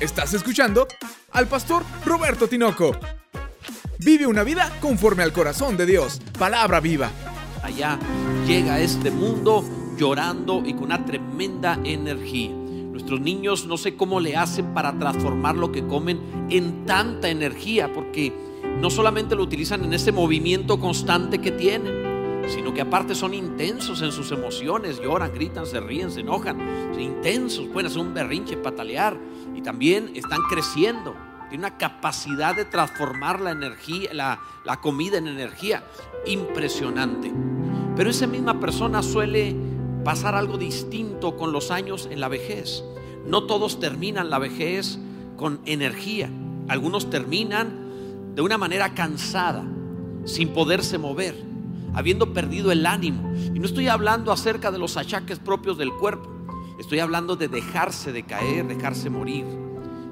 Estás escuchando al pastor Roberto Tinoco. Vive una vida conforme al corazón de Dios. Palabra viva. Allá llega este mundo llorando y con una tremenda energía. Nuestros niños no sé cómo le hacen para transformar lo que comen en tanta energía, porque no solamente lo utilizan en ese movimiento constante que tienen, sino que aparte son intensos en sus emociones, lloran, gritan, se ríen, se enojan, son intensos, pueden hacer un berrinche, patalear y también están creciendo. Tiene una capacidad de transformar la energía, la, la comida en energía impresionante. Pero esa misma persona suele pasar algo distinto con los años en la vejez. No todos terminan la vejez con energía. Algunos terminan de una manera cansada, sin poderse mover, habiendo perdido el ánimo. Y no estoy hablando acerca de los achaques propios del cuerpo. Estoy hablando de dejarse de caer, dejarse morir,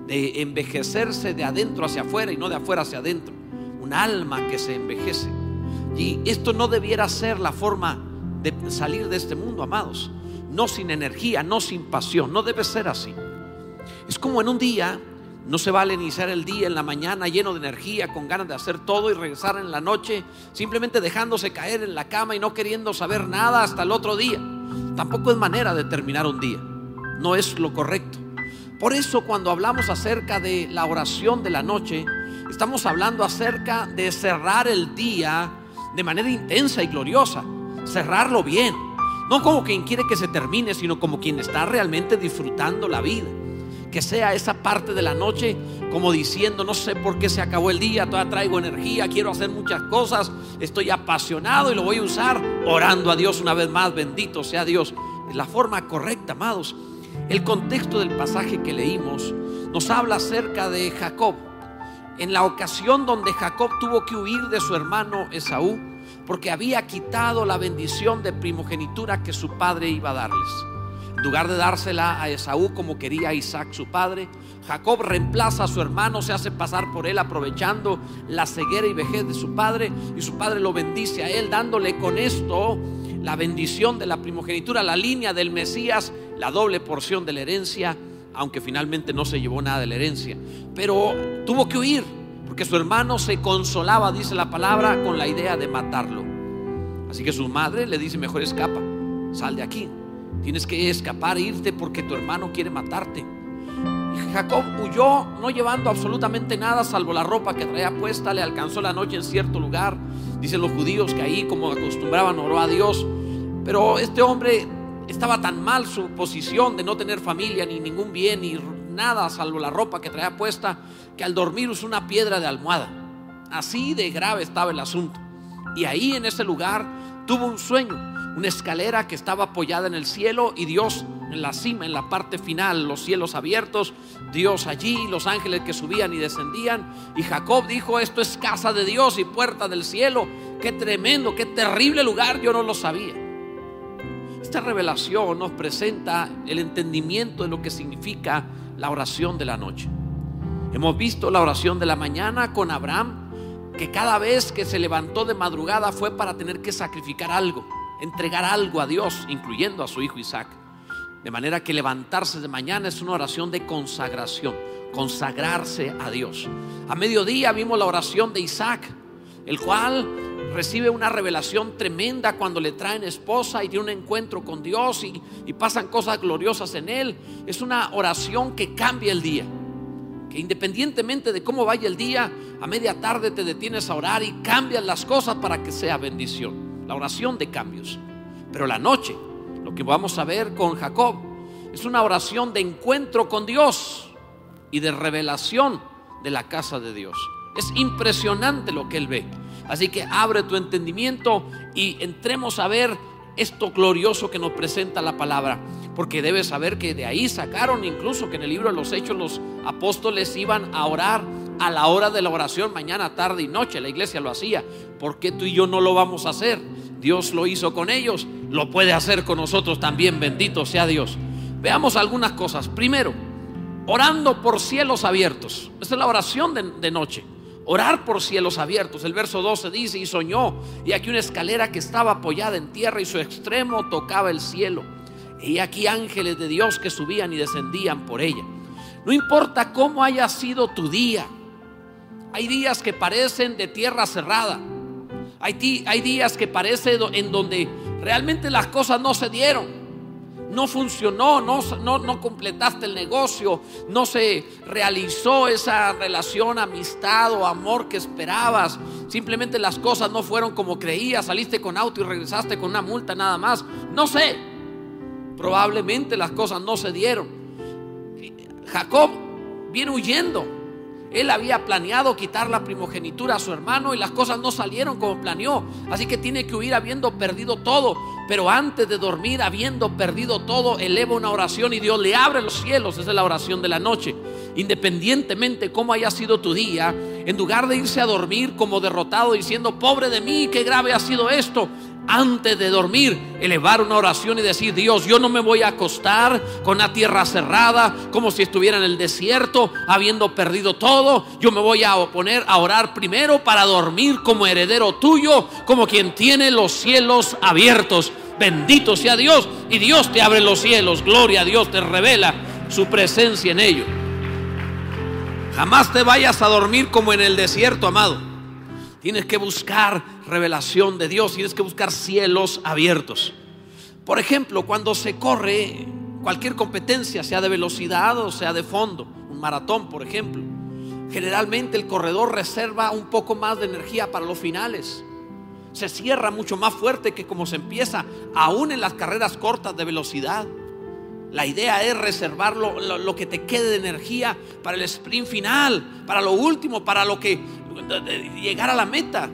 de envejecerse de adentro hacia afuera y no de afuera hacia adentro. Un alma que se envejece. Y esto no debiera ser la forma de salir de este mundo, amados. No sin energía, no sin pasión. No debe ser así. Es como en un día, no se vale iniciar el día en la mañana lleno de energía, con ganas de hacer todo y regresar en la noche, simplemente dejándose caer en la cama y no queriendo saber nada hasta el otro día. Tampoco es manera de terminar un día. No es lo correcto. Por eso cuando hablamos acerca de la oración de la noche, estamos hablando acerca de cerrar el día de manera intensa y gloriosa. Cerrarlo bien. No como quien quiere que se termine, sino como quien está realmente disfrutando la vida. Que sea esa parte de la noche como diciendo, no sé por qué se acabó el día, todavía traigo energía, quiero hacer muchas cosas, estoy apasionado y lo voy a usar orando a Dios una vez más, bendito sea Dios. La forma correcta, amados. El contexto del pasaje que leímos nos habla acerca de Jacob. En la ocasión donde Jacob tuvo que huir de su hermano Esaú, porque había quitado la bendición de primogenitura que su padre iba a darles. En lugar de dársela a Esaú como quería Isaac su padre, Jacob reemplaza a su hermano, se hace pasar por él aprovechando la ceguera y vejez de su padre y su padre lo bendice a él dándole con esto la bendición de la primogenitura, la línea del Mesías, la doble porción de la herencia, aunque finalmente no se llevó nada de la herencia. Pero tuvo que huir porque su hermano se consolaba, dice la palabra, con la idea de matarlo. Así que su madre le dice, mejor escapa, sal de aquí. Tienes que escapar, irte porque tu hermano quiere matarte. Jacob huyó no llevando absolutamente nada salvo la ropa que traía puesta. Le alcanzó la noche en cierto lugar. Dicen los judíos que ahí, como acostumbraban, oró a Dios. Pero este hombre estaba tan mal su posición de no tener familia, ni ningún bien, ni nada salvo la ropa que traía puesta, que al dormir usó una piedra de almohada. Así de grave estaba el asunto. Y ahí en ese lugar tuvo un sueño, una escalera que estaba apoyada en el cielo y Dios en la cima, en la parte final, los cielos abiertos, Dios allí, los ángeles que subían y descendían. Y Jacob dijo, esto es casa de Dios y puerta del cielo. Qué tremendo, qué terrible lugar, yo no lo sabía. Esta revelación nos presenta el entendimiento de lo que significa la oración de la noche. Hemos visto la oración de la mañana con Abraham, que cada vez que se levantó de madrugada fue para tener que sacrificar algo, entregar algo a Dios, incluyendo a su hijo Isaac. De manera que levantarse de mañana es una oración de consagración, consagrarse a Dios. A mediodía vimos la oración de Isaac, el cual recibe una revelación tremenda cuando le traen esposa y tiene un encuentro con Dios y, y, pasan cosas gloriosas en él. Es una oración que cambia el día. Que independientemente de cómo vaya el día, a media tarde te detienes a orar y cambian las cosas para que sea bendición. La oración de cambios. Pero la noche, lo que vamos a ver con Jacob, es una oración de encuentro con Dios y de revelación de la casa de Dios. Es impresionante lo que él ve. Así que abre tu entendimiento y entremos a ver esto glorioso que nos presenta la palabra. Porque debes saber que de ahí sacaron incluso que en el libro de los Hechos los apóstoles iban a orar a la hora de la oración, mañana, tarde y noche. La iglesia lo hacía. ¿Por qué tú y yo no lo vamos a hacer? Dios lo hizo con ellos, lo puede hacer con nosotros también. Bendito sea Dios. Veamos algunas cosas. Primero, orando por cielos abiertos. Esta es la oración de, de noche orar por cielos abiertos. El verso 12 dice, y soñó, y aquí una escalera que estaba apoyada en tierra y su extremo tocaba el cielo. Y aquí ángeles de Dios que subían y descendían por ella. No importa cómo haya sido tu día. Hay días que parecen de tierra cerrada. Hay, hay días que parecen en donde realmente las cosas no se dieron no funcionó, no, no, no, completaste el negocio, no se realizó esa relación, amistad o amor que esperabas. Simplemente las cosas no fueron como creías, saliste con auto y regresaste con una multa nada más. No sé, probablemente las cosas no se dieron. Jacob viene huyendo. Él había planeado quitar la primogenitura a su hermano y las cosas no salieron como planeó. Así que tiene que huir habiendo perdido todo. Pero antes de dormir, habiendo perdido todo, eleva una oración y Dios le abre los cielos. Esa es la oración de la noche. Independientemente cómo haya sido tu día, en lugar de irse a dormir como derrotado diciendo, pobre de mí, qué grave ha sido esto, antes de dormir, elevar una oración y decir, Dios, yo no me voy a acostar con la tierra cerrada, como si estuviera en el desierto, habiendo perdido todo. Yo me voy a poner a orar primero para dormir como heredero tuyo, como quien tiene los cielos abiertos. Bendito sea Dios. Y Dios te abre los cielos. Gloria a Dios, te revela su presencia en ello. Jamás te vayas a dormir como en el desierto, amado. Tienes que buscar revelación de Dios, tienes que buscar cielos abiertos. Por ejemplo, cuando se corre cualquier competencia, sea de velocidad o sea de fondo, un maratón, por ejemplo, generalmente el corredor reserva un poco más de energía para los finales. Se cierra mucho más fuerte que como se empieza, aún en las carreras cortas de velocidad. La idea es reservar lo, que te quede de energía para el sprint final, para lo último, para lo que llegar a la meta.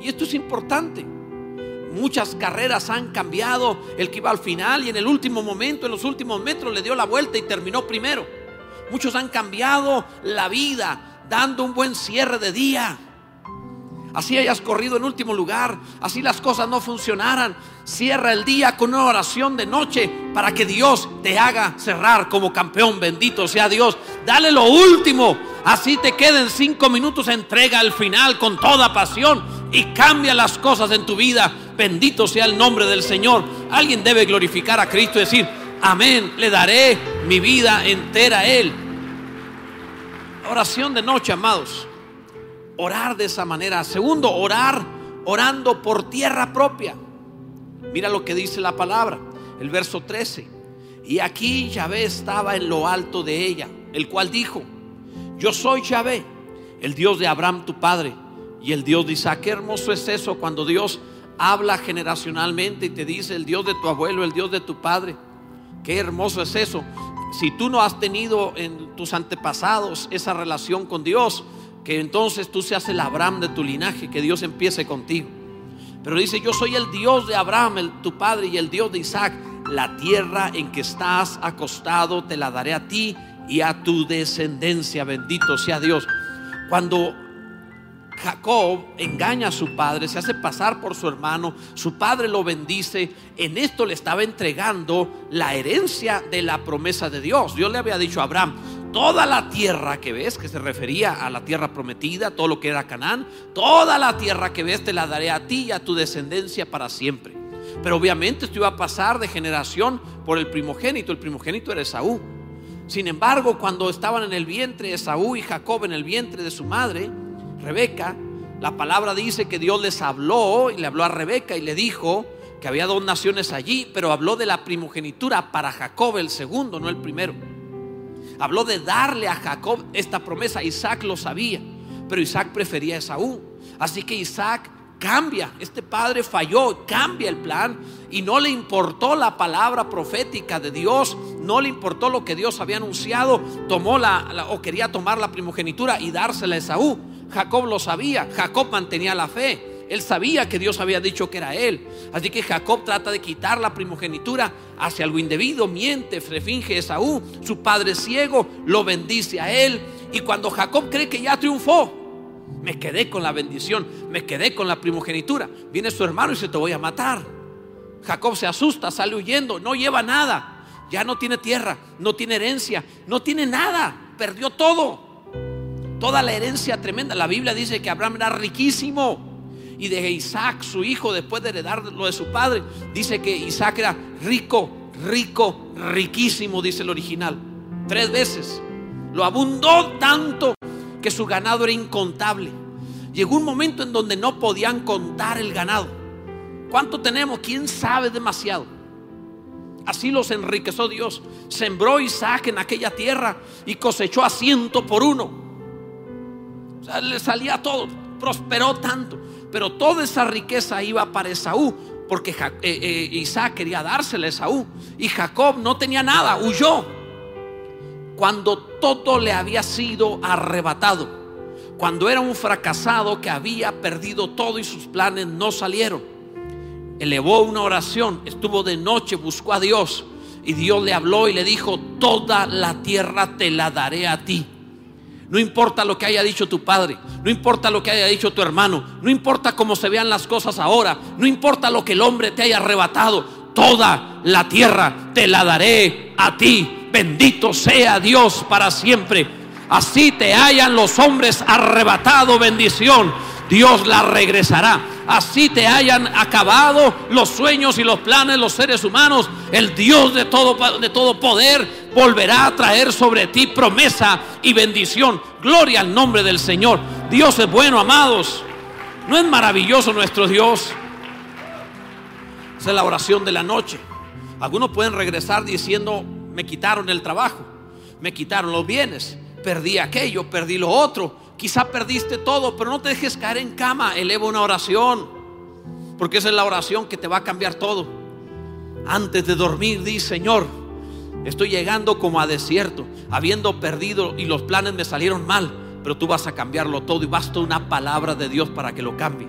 Y esto es importante. Muchas carreras han cambiado. El que iba al final y en el último momento, en los últimos metros, le dio la vuelta y terminó primero. Muchos han cambiado la vida dando un buen cierre de día así hayas corrido en último lugar, así las cosas no funcionaran, cierra el día con una oración de noche para que Dios te haga cerrar como campeón. Bendito sea Dios. Dale lo último, así te queden cinco minutos, entrega al final con toda pasión y cambia las cosas en tu vida. Bendito sea el nombre del Señor. Alguien debe glorificar a Cristo y decir, amén, le daré mi vida entera a Él. Oración de noche, amados orar de esa manera. Segundo, orar orando por tierra propia. Mira lo que dice la palabra, el verso 13. Y aquí Yahvé estaba en lo alto de ella, el cual dijo, yo soy Yahvé, el Dios de Abraham tu padre y el Dios de Isaac. Qué hermoso es eso cuando Dios habla generacionalmente y te dice el Dios de tu abuelo, el Dios de tu padre. Qué hermoso es eso. Si tú no has tenido en tus antepasados esa relación con Dios, que entonces tú seas el Abraham de tu linaje, que Dios empiece contigo. Pero dice, yo soy el Dios de Abraham, tu padre, y el Dios de Isaac. La tierra en que estás acostado te la daré a ti y a tu descendencia. Bendito sea Dios. Cuando Jacob engaña a su padre, se hace pasar por su hermano, su padre lo bendice, en esto le estaba entregando la herencia de la promesa de Dios. Dios le había dicho a Abraham, toda la tierra que ves, que se refería a la tierra prometida, todo lo que era Canaán, toda la tierra que ves te la daré a ti y a tu descendencia para siempre. Pero obviamente esto iba a pasar de generación por el primogénito, el primogénito era Esaú. Sin embargo, cuando estaban en el vientre Esaú y Jacob en el vientre de su madre, Rebeca, la palabra dice que Dios les habló y le habló a Rebeca y le dijo que había dos naciones allí, pero habló de la primogenitura para Jacob el segundo, no el primero. Habló de darle a Jacob esta promesa. Isaac lo sabía, pero Isaac prefería a Esaú. Así que Isaac cambia. Este padre falló, cambia el plan y no le importó la palabra profética de Dios, no le importó lo que Dios había anunciado, tomó la, o quería tomar la primogenitura y dársela a Esaú. Jacob lo sabía, Jacob mantenía la fe. Él sabía que Dios había dicho que era él. Así que Jacob trata de quitar la primogenitura hacia algo indebido, miente, finge Esaú, su padre ciego, lo bendice a él. Y cuando Jacob cree que ya triunfó, me quedé con la bendición, me quedé con la primogenitura. Viene su hermano y se te voy a matar. Jacob se asusta, sale huyendo, no lleva nada. Ya no tiene tierra, no tiene herencia, no tiene nada, perdió todo. Toda la herencia tremenda. La Biblia dice que Abraham era riquísimo y de Isaac, su hijo, después de heredar lo de su padre, dice que Isaac era rico, rico, riquísimo, dice el original. Tres veces. Lo abundó tanto que su ganado era incontable. Llegó un momento en donde no podían contar el ganado. ¿Cuánto tenemos? ¿Quién sabe demasiado? Así los enriqueció Dios. Sembró Isaac en aquella tierra y cosechó a ciento por uno. O sea, le salía todo, prosperó tanto. Pero toda esa riqueza iba para Esaú, porque eh, eh, Isaac quería dársela a Esaú. Y Jacob no tenía nada, huyó. Cuando todo le había sido arrebatado, cuando era un fracasado que había perdido todo y sus planes no salieron elevó una oración, estuvo de noche, buscó a Dios y Dios le habló y le dijo, toda la tierra te la daré a ti. No importa lo que haya dicho tu padre, no importa lo que haya dicho tu hermano, no importa cómo se vean las cosas ahora, no importa lo que el hombre te haya arrebatado, toda la tierra te la daré a ti. Bendito sea Dios para siempre. Así te hayan los hombres arrebatado bendición, Dios la regresará así te hayan acabado los sueños y los planes de los seres humanos, el Dios de todo, de todo poder volverá a traer sobre ti promesa y bendición. Gloria al nombre del Señor. Dios es bueno, amados. ¿No es maravilloso nuestro Dios? Esa es la oración de la noche. Algunos pueden regresar diciendo, me quitaron el trabajo, me quitaron los bienes, perdí aquello, perdí lo otro, Quizá perdiste todo, pero no te dejes caer en cama. Eleva una oración. Porque esa es la oración que te va a cambiar todo. Antes de dormir, di, Señor, estoy llegando como a desierto, habiendo perdido y los planes me salieron mal, pero tú vas a cambiarlo todo y basta una palabra de Dios para que lo cambie.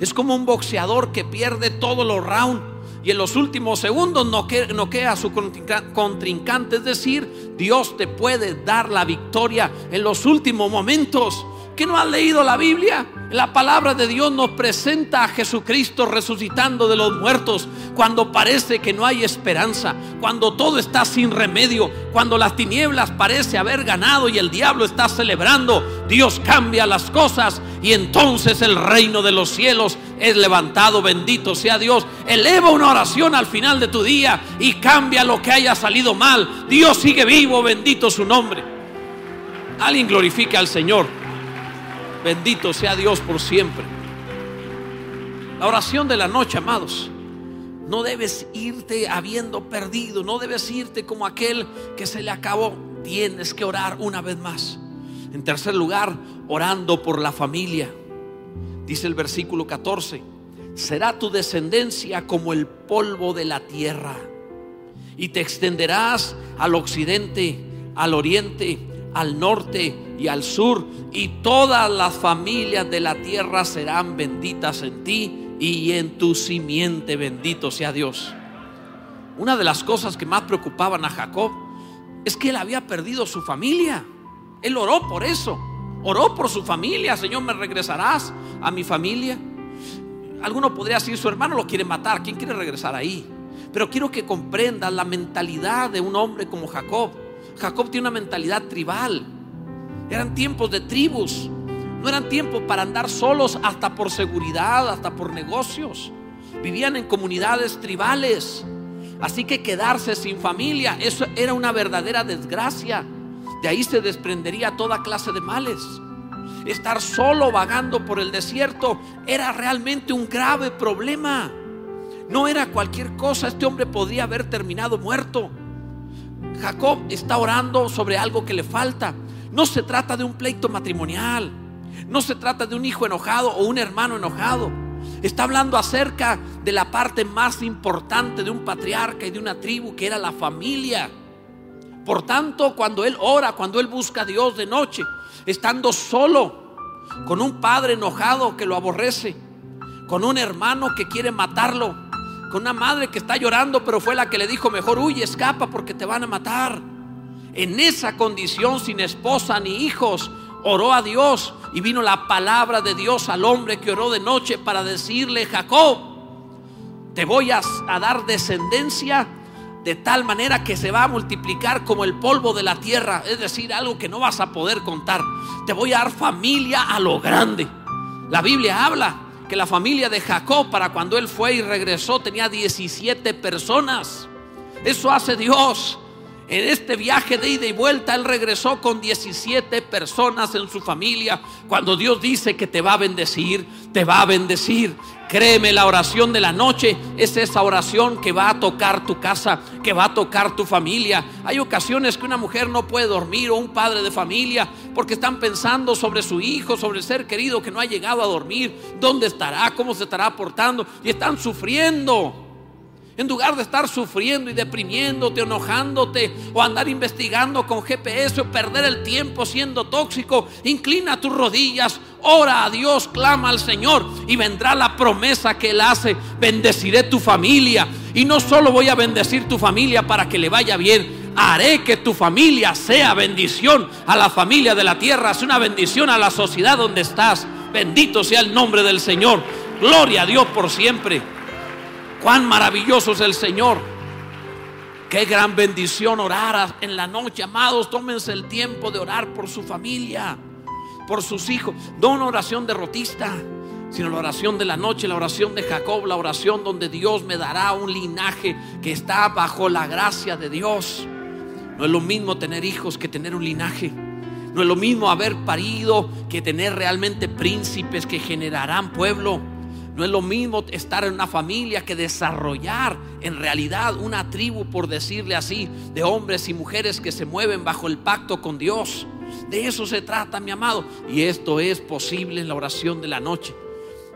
Es como un boxeador que pierde todos los rounds y en los últimos segundos no queda a su contrincante. Es decir, Dios te puede dar la victoria en los últimos momentos. ¿Que no has leído la Biblia? La palabra de Dios nos presenta a Jesucristo resucitando de los muertos cuando parece que no hay esperanza, cuando todo está sin remedio, cuando las tinieblas parece haber ganado y el diablo está celebrando. Dios cambia las cosas y entonces el reino de los cielos es levantado. Bendito sea Dios. Eleva una oración al final de tu día y cambia lo que haya salido mal. Dios sigue vivo, bendito su nombre. Alguien glorifica al Señor. Bendito sea Dios por siempre. La oración de la noche, amados. No debes irte habiendo perdido, no debes irte como aquel que se le acabó. Tienes que orar una vez más. En tercer lugar, orando por la familia. Dice el versículo 14, será tu descendencia como el polvo de la tierra y te extenderás al occidente, al oriente, al norte y al sur, y todas las familias de la tierra serán benditas en ti y en tu simiente, bendito sea Dios. Una de las cosas que más preocupaban a Jacob es que él había perdido su familia. Él oró por eso. Oró por su familia. Señor, ¿me regresarás a mi familia? Alguno podría decir, su hermano lo quiere matar. ¿Quién quiere regresar ahí? Pero quiero que comprendas la mentalidad de un hombre como Jacob. Jacob tiene una mentalidad tribal. Eran tiempos de tribus. No eran tiempos para andar solos hasta por seguridad, hasta por negocios. Vivían en comunidades tribales. Así que quedarse sin familia, eso era una verdadera desgracia. De ahí se desprendería toda clase de males. Estar solo vagando por el desierto era realmente un grave problema. No era cualquier cosa. Este hombre podría haber terminado muerto. Jacob está orando sobre algo que le falta. No se trata de un pleito matrimonial. No se trata de un hijo enojado o un hermano enojado. Está hablando acerca de la parte más importante de un patriarca y de una tribu que era la familia. Por tanto, cuando él ora, cuando él busca a Dios de noche, estando solo, con un padre enojado que lo aborrece, con un hermano que quiere matarlo, con una madre que está llorando, pero fue la que le dijo, mejor huye, escapa porque te van a matar. En esa condición, sin esposa ni hijos, oró a Dios y vino la palabra de Dios al hombre que oró de noche para decirle, Jacob, te voy a, a dar descendencia de tal manera que se va a multiplicar como el polvo de la tierra, es decir, algo que no vas a poder contar. Te voy a dar familia a lo grande. La Biblia habla que la familia de Jacob para cuando él fue y regresó tenía 17 personas. Eso hace Dios. En este viaje de ida y vuelta, él regresó con 17 personas en su familia. Cuando Dios dice que te va a bendecir, te va a bendecir. Créeme, la oración de la noche es esa oración que va a tocar tu casa, que va a tocar tu familia. Hay ocasiones que una mujer no puede dormir o un padre de familia porque están pensando sobre su hijo, sobre el ser querido que no ha llegado a dormir, dónde estará, cómo se estará portando y están sufriendo. En lugar de estar sufriendo y deprimiéndote, enojándote o andar investigando con GPS o perder el tiempo siendo tóxico, inclina tus rodillas, ora a Dios, clama al Señor y vendrá la promesa que Él hace. Bendeciré tu familia y no solo voy a bendecir tu familia para que le vaya bien, haré que tu familia sea bendición a la familia de la tierra, sea una bendición a la sociedad donde estás. Bendito sea el nombre del Señor. Gloria a Dios por siempre. Cuán maravilloso es el Señor. Qué gran bendición orar en la noche, amados. Tómense el tiempo de orar por su familia, por sus hijos. No una oración derrotista, sino la oración de la noche, la oración de Jacob, la oración donde Dios me dará un linaje que está bajo la gracia de Dios. No es lo mismo tener hijos que tener un linaje. No es lo mismo haber parido que tener realmente príncipes que generarán pueblo. No es lo mismo estar en una familia que desarrollar en realidad una tribu, por decirle así, de hombres y mujeres que se mueven bajo el pacto con Dios. De eso se trata, mi amado. Y esto es posible en la oración de la noche.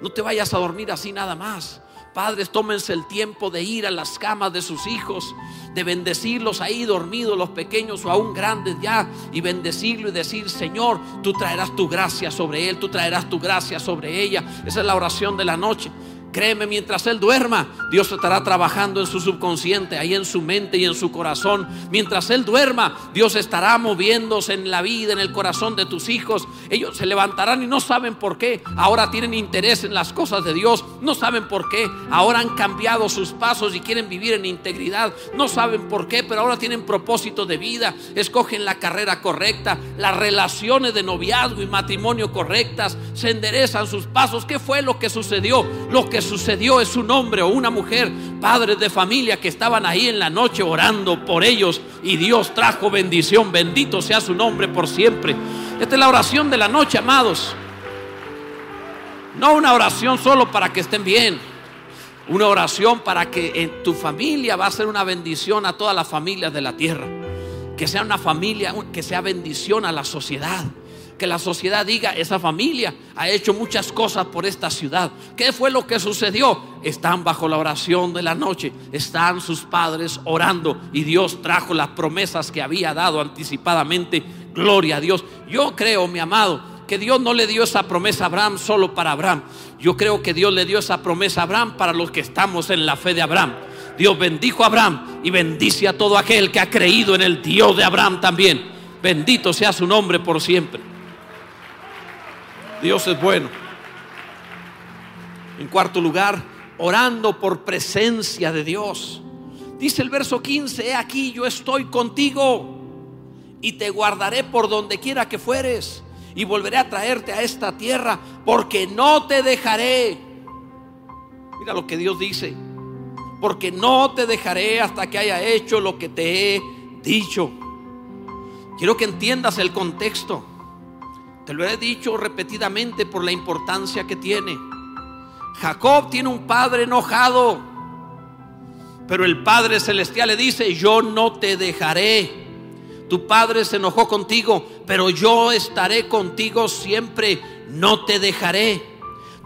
No te vayas a dormir así nada más. Padres, tómense el tiempo de ir a las camas de sus hijos, de bendecirlos ahí dormidos, los pequeños o aún grandes ya, y bendecirlo y decir, Señor, tú traerás tu gracia sobre él, tú traerás tu gracia sobre ella. Esa es la oración de la noche. Créeme, mientras Él duerma, Dios estará trabajando en su subconsciente, ahí en su mente y en su corazón. Mientras Él duerma, Dios estará moviéndose en la vida, en el corazón de tus hijos. Ellos se levantarán y no saben por qué. Ahora tienen interés en las cosas de Dios. No saben por qué. Ahora han cambiado sus pasos y quieren vivir en integridad. No saben por qué, pero ahora tienen propósito de vida. Escogen la carrera correcta, las relaciones de noviazgo y matrimonio correctas. Se enderezan sus pasos. ¿Qué fue lo que sucedió? Lo que sucedió es un hombre o una mujer, padres de familia que estaban ahí en la noche orando por ellos y Dios trajo bendición. Bendito sea su nombre por siempre. Esta es la oración de la noche, amados. No una oración solo para que estén bien. Una oración para que en tu familia va a ser una bendición a todas las familias de la tierra. Que sea una familia, que sea bendición a la sociedad que la sociedad diga, esa familia ha hecho muchas cosas por esta ciudad. ¿Qué fue lo que sucedió? Están bajo la oración de la noche, están sus padres orando y Dios trajo las promesas que había dado anticipadamente. Gloria a Dios. Yo creo, mi amado, que Dios no le dio esa promesa a Abraham solo para Abraham. Yo creo que Dios le dio esa promesa a Abraham para los que estamos en la fe de Abraham. Dios bendijo a Abraham y bendice a todo aquel que ha creído en el Dios de Abraham también. Bendito sea su nombre por siempre. Dios es bueno. En cuarto lugar, orando por presencia de Dios. Dice el verso 15, he aquí yo estoy contigo y te guardaré por donde quiera que fueres y volveré a traerte a esta tierra porque no te dejaré. Mira lo que Dios dice, porque no te dejaré hasta que haya hecho lo que te he dicho. Quiero que entiendas el contexto. Te lo he dicho repetidamente por la importancia que tiene. Jacob tiene un padre enojado, pero el Padre Celestial le dice, yo no te dejaré. Tu padre se enojó contigo, pero yo estaré contigo siempre, no te dejaré.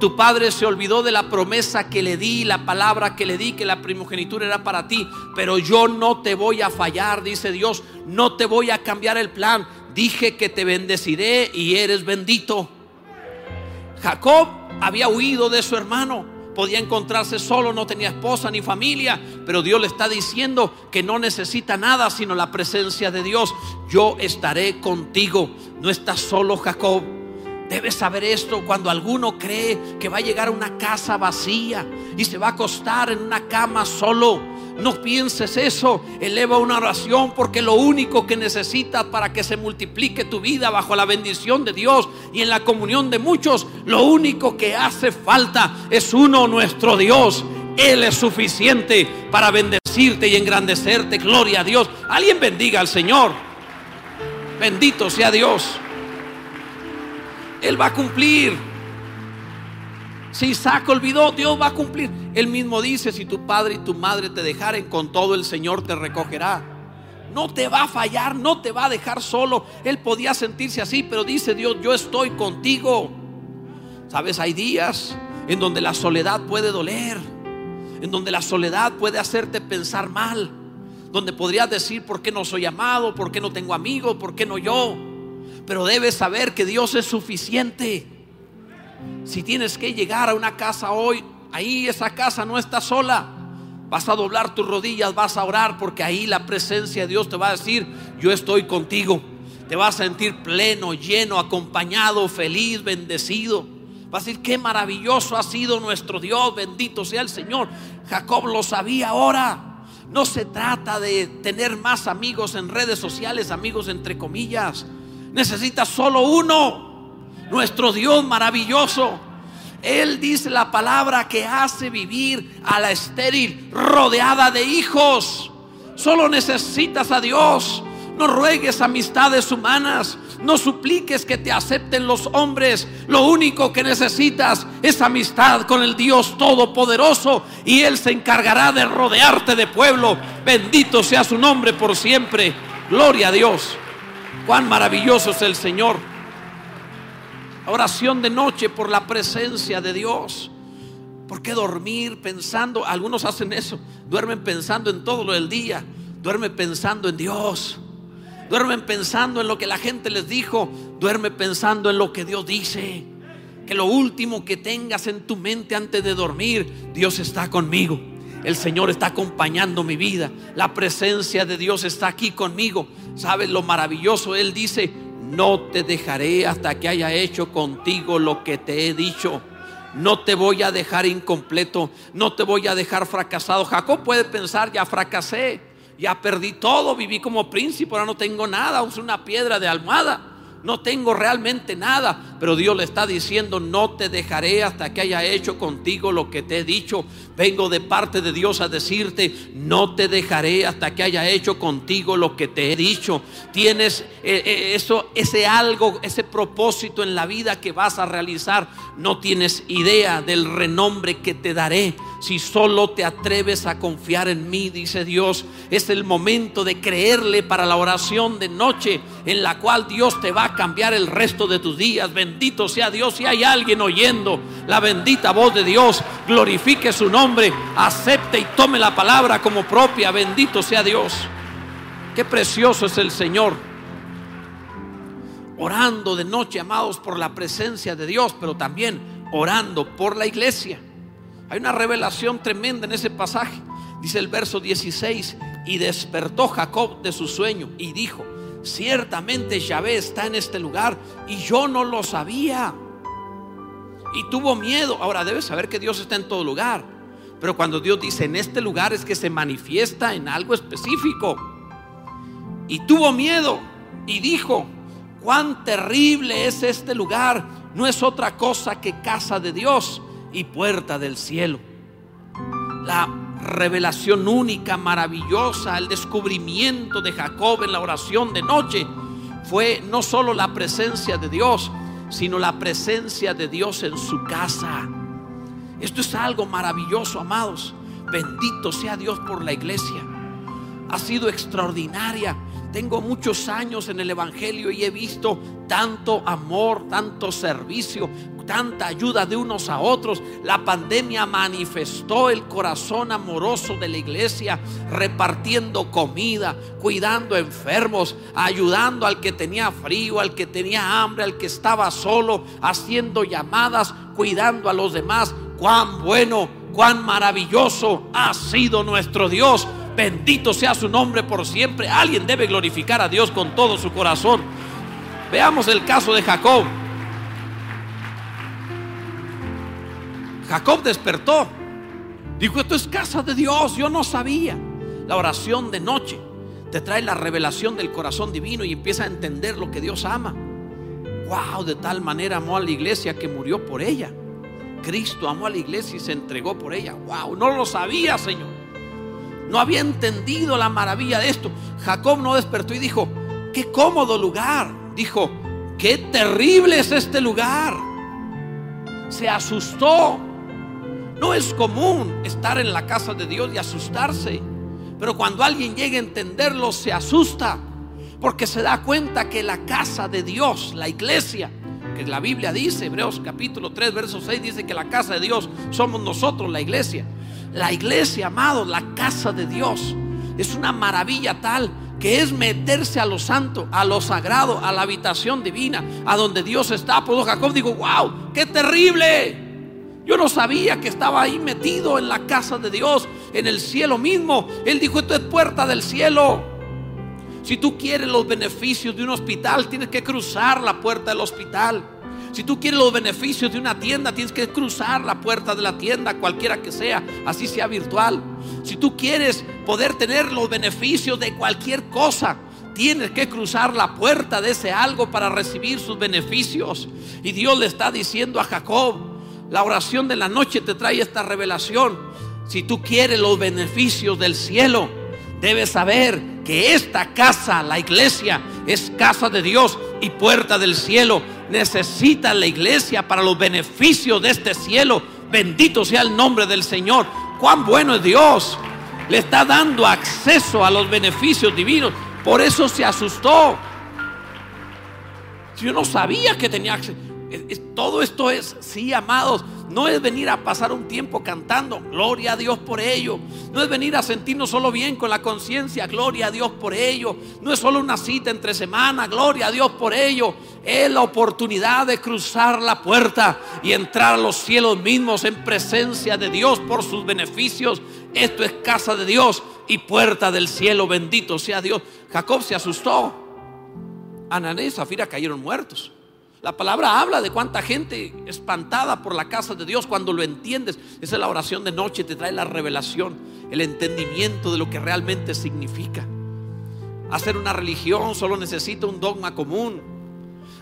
Tu padre se olvidó de la promesa que le di, la palabra que le di, que la primogenitura era para ti, pero yo no te voy a fallar, dice Dios, no te voy a cambiar el plan dije que te bendeciré y eres bendito. Jacob había huido de su hermano, podía encontrarse solo, no tenía esposa ni familia, pero Dios le está diciendo que no necesita nada sino la presencia de Dios. Yo estaré contigo, no estás solo Jacob. Debes saber esto cuando alguno cree que va a llegar a una casa vacía y se va a acostar en una cama solo. No pienses eso. Eleva una oración porque lo único que necesitas para que se multiplique tu vida bajo la bendición de Dios y en la comunión de muchos, lo único que hace falta es uno, nuestro Dios. Él es suficiente para bendecir bendecirte y engrandecerte. Gloria a Dios. Alguien bendiga al Señor. Bendito sea Dios. Él va a cumplir. Si Isaac olvidó, Dios va a cumplir. Él mismo dice, si tu padre y tu madre te dejaren, con todo el Señor te recogerá. No te va a fallar, no te va a dejar solo. Él podía sentirse así, pero dice Dios, yo estoy contigo. Sabes, hay días en donde la soledad puede doler, en donde la soledad puede hacerte pensar mal, donde podrías decir, ¿por qué no soy amado? ¿Por qué no tengo amigos? ¿Por qué no yo? Pero debes saber que Dios es suficiente. Si tienes que llegar a una casa hoy, ahí esa casa no está sola. Vas a doblar tus rodillas, vas a orar porque ahí la presencia de Dios te va a decir, yo estoy contigo. Te vas a sentir pleno, lleno, acompañado, feliz, bendecido. Vas a decir, qué maravilloso ha sido nuestro Dios, bendito sea el Señor. Jacob lo sabía ahora. No se trata de tener más amigos en redes sociales, amigos entre comillas. Necesitas solo uno, nuestro Dios maravilloso. Él dice la palabra que hace vivir a la estéril rodeada de hijos. Solo necesitas a Dios. No ruegues amistades humanas. No supliques que te acepten los hombres. Lo único que necesitas es amistad con el Dios Todopoderoso. Y Él se encargará de rodearte de pueblo. Bendito sea su nombre por siempre. Gloria a Dios. Cuán maravilloso es el Señor. Oración de noche por la presencia de Dios. ¿Por qué dormir pensando? Algunos hacen eso. Duermen pensando en todo lo del día. Duermen pensando en Dios. Duermen pensando en lo que la gente les dijo. Duerme pensando en lo que Dios dice. Que lo último que tengas en tu mente antes de dormir, Dios está conmigo. El Señor está acompañando mi vida. La presencia de Dios está aquí conmigo. ¿Sabes lo maravilloso? Él dice, no te dejaré hasta que haya hecho contigo lo que te he dicho. No te voy a dejar incompleto, no te voy a dejar fracasado. Jacob puede pensar, ya fracasé, ya perdí todo, viví como príncipe, ahora no tengo nada, uso una piedra de almohada no tengo realmente nada, pero Dios le está diciendo, no te dejaré hasta que haya hecho contigo lo que te he dicho. Vengo de parte de Dios a decirte, no te dejaré hasta que haya hecho contigo lo que te he dicho. Tienes eh, eh, eso, ese algo, ese propósito en la vida que vas a realizar. No tienes idea del renombre que te daré si solo te atreves a confiar en mí, dice Dios. Es el momento de creerle para la oración de noche en la cual Dios te va a cambiar el resto de tus días. Bendito sea Dios. Si hay alguien oyendo la bendita voz de Dios, glorifique su nombre, acepte y tome la palabra como propia. Bendito sea Dios. Qué precioso es el Señor. Orando de noche, amados, por la presencia de Dios, pero también orando por la iglesia. Hay una revelación tremenda en ese pasaje. Dice el verso 16, y despertó Jacob de su sueño y dijo, ciertamente Yahvé está en este lugar y yo no lo sabía. Y tuvo miedo. Ahora debes saber que Dios está en todo lugar. Pero cuando Dios dice en este lugar es que se manifiesta en algo específico. Y tuvo miedo y dijo, cuán terrible es este lugar. No es otra cosa que casa de Dios y puerta del cielo. La revelación única, maravillosa, el descubrimiento de Jacob en la oración de noche fue no solo la presencia de Dios, sino la presencia de Dios en su casa. Esto es algo maravilloso, amados. Bendito sea Dios por la iglesia. Ha sido extraordinaria. Tengo muchos años en el Evangelio y he visto tanto amor, tanto servicio, tanta ayuda de unos a otros. La pandemia manifestó el corazón amoroso de la iglesia, repartiendo comida, cuidando enfermos, ayudando al que tenía frío, al que tenía hambre, al que estaba solo, haciendo llamadas, cuidando a los demás. Cuán bueno, cuán maravilloso ha sido nuestro Dios. Bendito sea su nombre por siempre. Alguien debe glorificar a Dios con todo su corazón. Veamos el caso de Jacob. Jacob despertó. Dijo, esto es casa de Dios, yo no sabía. La oración de noche te trae la revelación del corazón divino y empieza a entender lo que Dios ama. Wow, de tal manera amó a la iglesia que murió por ella. Cristo amó a la iglesia y se entregó por ella. Wow, no lo sabía, Señor. No había entendido la maravilla de esto. Jacob no despertó y dijo, qué cómodo lugar. Dijo, qué terrible es este lugar. Se asustó. No es común estar en la casa de Dios y asustarse. Pero cuando alguien llega a entenderlo, se asusta. Porque se da cuenta que la casa de Dios, la iglesia, que la Biblia dice, Hebreos capítulo 3, verso 6, dice que la casa de Dios somos nosotros, la iglesia. La iglesia, amados, la casa de Dios, es una maravilla tal que es meterse a lo santo, a lo sagrado, a la habitación divina, a donde Dios está. Por Jacob digo, wow, qué terrible. Yo no sabía que estaba ahí metido en la casa de Dios, en el cielo mismo. Él dijo, esto es puerta del cielo. Si tú quieres los beneficios de un hospital, tienes que cruzar la puerta del hospital. Si tú quieres los beneficios de una tienda, tienes que cruzar la puerta de la tienda, cualquiera que sea, así sea virtual. Si tú quieres poder tener los beneficios de cualquier cosa, tienes que cruzar la puerta de ese algo para recibir sus beneficios. Y Dios le está diciendo a Jacob, la oración de la noche te trae esta revelación. Si tú quieres los beneficios del cielo, debes saber que esta casa, la iglesia, es casa de Dios y puerta del cielo. Necesita la iglesia para los beneficios de este cielo. Bendito sea el nombre del Señor. Cuán bueno es Dios. Le está dando acceso a los beneficios divinos. Por eso se asustó. Yo no sabía que tenía acceso. Todo esto es, sí, amados, no es venir a pasar un tiempo cantando, gloria a Dios por ello. No es venir a sentirnos solo bien con la conciencia, gloria a Dios por ello. No es solo una cita entre semana, gloria a Dios por ello. Es la oportunidad de cruzar la puerta y entrar a los cielos mismos en presencia de Dios por sus beneficios. Esto es casa de Dios y puerta del cielo, bendito sea Dios. Jacob se asustó. Ananés y Zafira cayeron muertos. La palabra habla de cuánta gente espantada por la casa de Dios cuando lo entiendes. Esa es la oración de noche, te trae la revelación, el entendimiento de lo que realmente significa. Hacer una religión solo necesita un dogma común.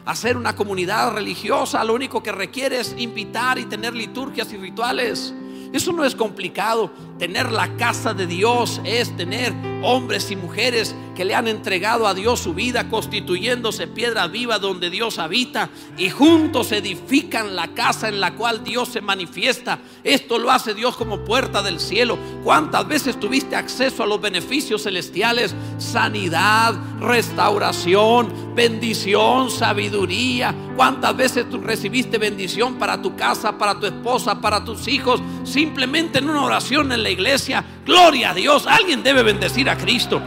Hacer una comunidad religiosa lo único que requiere es invitar y tener liturgias y rituales. Eso no es complicado. Tener la casa de Dios es tener hombres y mujeres que le han entregado a Dios su vida, constituyéndose piedra viva donde Dios habita y juntos edifican la casa en la cual Dios se manifiesta. Esto lo hace Dios como puerta del cielo. ¿Cuántas veces tuviste acceso a los beneficios celestiales? Sanidad, restauración, bendición, sabiduría. ¿Cuántas veces tú recibiste bendición para tu casa, para tu esposa, para tus hijos? Simplemente en una oración en la iglesia. Gloria a Dios. Alguien debe bendecir a Cristo.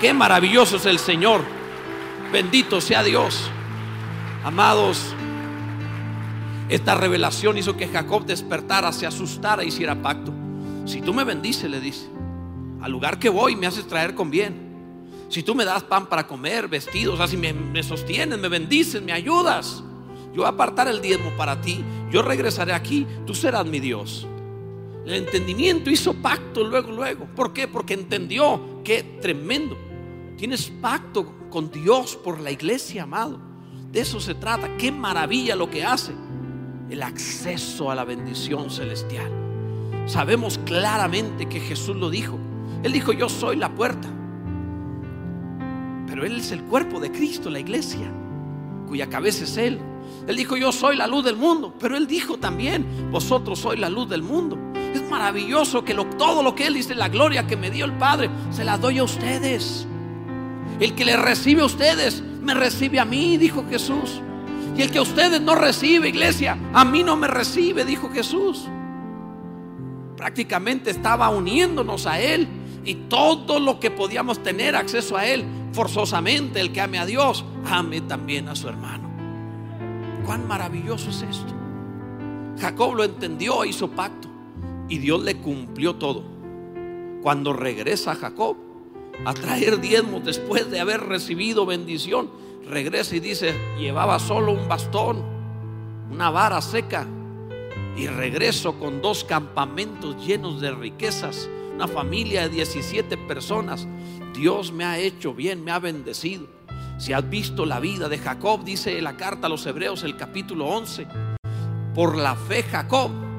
Qué maravilloso es el Señor. Bendito sea Dios. Amados, esta revelación hizo que Jacob despertara, se asustara, hiciera pacto. Si tú me bendices, le dice, al lugar que voy me haces traer con bien. Si tú me das pan para comer, vestidos, así me, me sostienes, me bendices, me ayudas. Yo voy a apartar el diezmo para ti. Yo regresaré aquí. Tú serás mi Dios. El entendimiento hizo pacto luego, luego. ¿Por qué? Porque entendió que tremendo. Tienes pacto con Dios por la iglesia, amado. De eso se trata. Qué maravilla lo que hace. El acceso a la bendición celestial. Sabemos claramente que Jesús lo dijo. Él dijo, yo soy la puerta. Pero Él es el cuerpo de Cristo, la iglesia, cuya cabeza es Él. Él dijo, yo soy la luz del mundo. Pero Él dijo también, vosotros sois la luz del mundo. Es maravilloso que todo lo que Él dice, la gloria que me dio el Padre, se la doy a ustedes. El que le recibe a ustedes, me recibe a mí, dijo Jesús. Y el que a ustedes no recibe, iglesia, a mí no me recibe, dijo Jesús. Prácticamente estaba uniéndonos a Él y todo lo que podíamos tener acceso a Él, forzosamente el que ame a Dios, ame también a su hermano. Cuán maravilloso es esto. Jacob lo entendió, hizo pacto y Dios le cumplió todo. Cuando regresa Jacob, a traer diezmos después de haber recibido bendición, regresa y dice, llevaba solo un bastón, una vara seca, y regreso con dos campamentos llenos de riquezas, una familia de 17 personas. Dios me ha hecho bien, me ha bendecido. Si has visto la vida de Jacob, dice la carta a los Hebreos, el capítulo 11, por la fe Jacob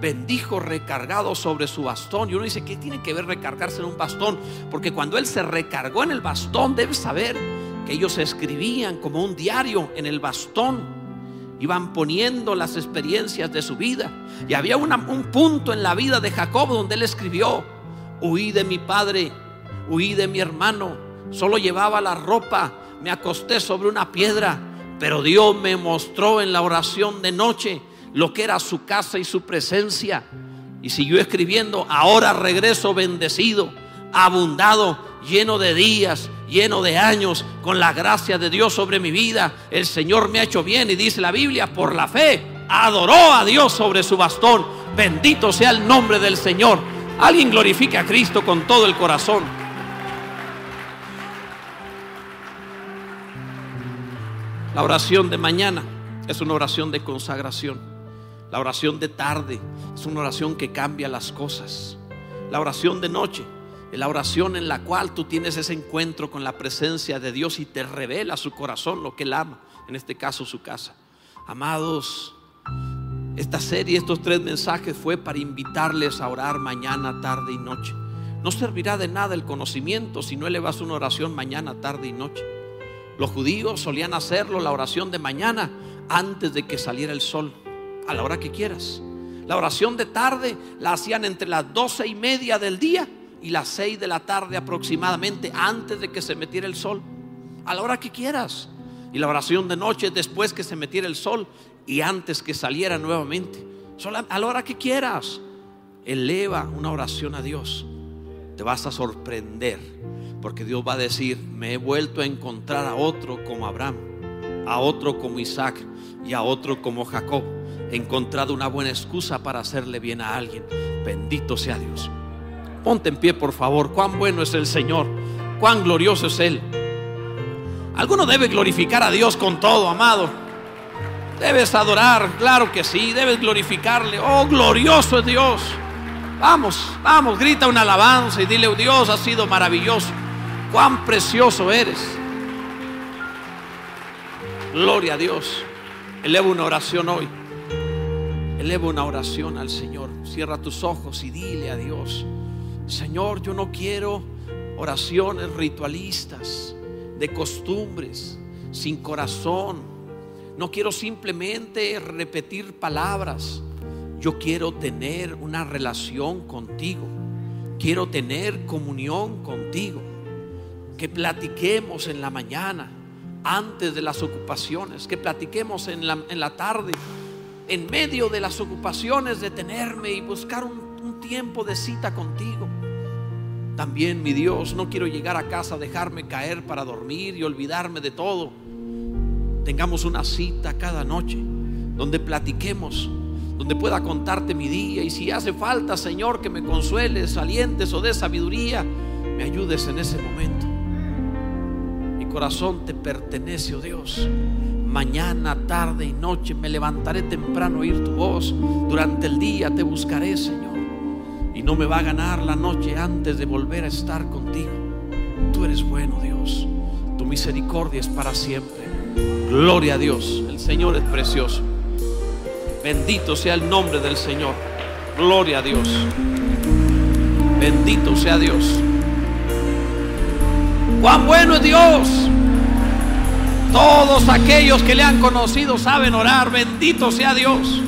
bendijo recargado sobre su bastón. Y uno dice, ¿qué tiene que ver recargarse en un bastón? Porque cuando él se recargó en el bastón, debe saber que ellos escribían como un diario en el bastón. Iban poniendo las experiencias de su vida. Y había un punto en la vida de Jacob donde él escribió, huí de mi padre, huí de mi hermano, solo llevaba la ropa, me acosté sobre una piedra, pero Dios me mostró en la oración de noche lo que era su casa y su presencia. Y siguió escribiendo, ahora regreso bendecido, abundado, lleno de días, lleno de años, con la gracia de Dios sobre mi vida. El Señor me ha hecho bien y dice la Biblia, por la fe, adoró a Dios sobre su bastón. Bendito sea el nombre del Señor. Alguien glorifica a Cristo con todo el corazón. La oración de mañana es una oración de consagración. La oración de tarde es una oración que cambia las cosas. La oración de noche es la oración en la cual tú tienes ese encuentro con la presencia de Dios y te revela su corazón, lo que Él ama, en este caso su casa. Amados, esta serie, estos tres mensajes fue para invitarles a orar mañana, tarde y noche. No servirá de nada el conocimiento si no elevas una oración mañana, tarde y noche. Los judíos solían hacerlo, la oración de mañana, antes de que saliera el sol a la hora que quieras. La oración de tarde la hacían entre las doce y media del día y las seis de la tarde aproximadamente antes de que se metiera el sol. A la hora que quieras. Y la oración de noche después que se metiera el sol y antes que saliera nuevamente. A la hora que quieras. Eleva una oración a Dios. Te vas a sorprender. Porque Dios va a decir, me he vuelto a encontrar a otro como Abraham, a otro como Isaac y a otro como Jacob encontrado una buena excusa para hacerle bien a alguien. Bendito sea Dios. Ponte en pie, por favor. Cuán bueno es el Señor. Cuán glorioso es Él. Alguno debe glorificar a Dios con todo, amado. Debes adorar, claro que sí. Debes glorificarle. Oh, glorioso es Dios. Vamos, vamos, grita una alabanza y dile, oh, Dios ha sido maravilloso. Cuán precioso eres. Gloria a Dios. Elevo una oración hoy. Eleva una oración al Señor. Cierra tus ojos y dile a Dios, Señor, yo no quiero oraciones ritualistas, de costumbres, sin corazón. No quiero simplemente repetir palabras. Yo quiero tener una relación contigo. Quiero tener comunión contigo. Que platiquemos en la mañana, antes de las ocupaciones. Que platiquemos en la, en la tarde en medio de las ocupaciones, detenerme y buscar un, tiempo de cita contigo. También, mi Dios, no quiero llegar a casa, dejarme caer para dormir y olvidarme de todo. Tengamos una cita cada noche donde platiquemos, donde pueda contarte mi día y si hace falta, Señor, que me consueles, alientes o de sabiduría, me ayudes en ese momento. Mi corazón te pertenece, oh Dios mañana, tarde y noche me levantaré temprano a oír tu voz. Durante el día te buscaré, Señor. Y no me va a ganar la noche antes de volver a estar contigo. Tú eres bueno, Dios. Tu misericordia es para siempre. Gloria a Dios. El Señor es precioso. Bendito sea el nombre del Señor. Gloria a Dios. Bendito sea Dios. Cuán bueno es Dios. Todos aquellos que le han conocido saben orar. Bendito sea Dios.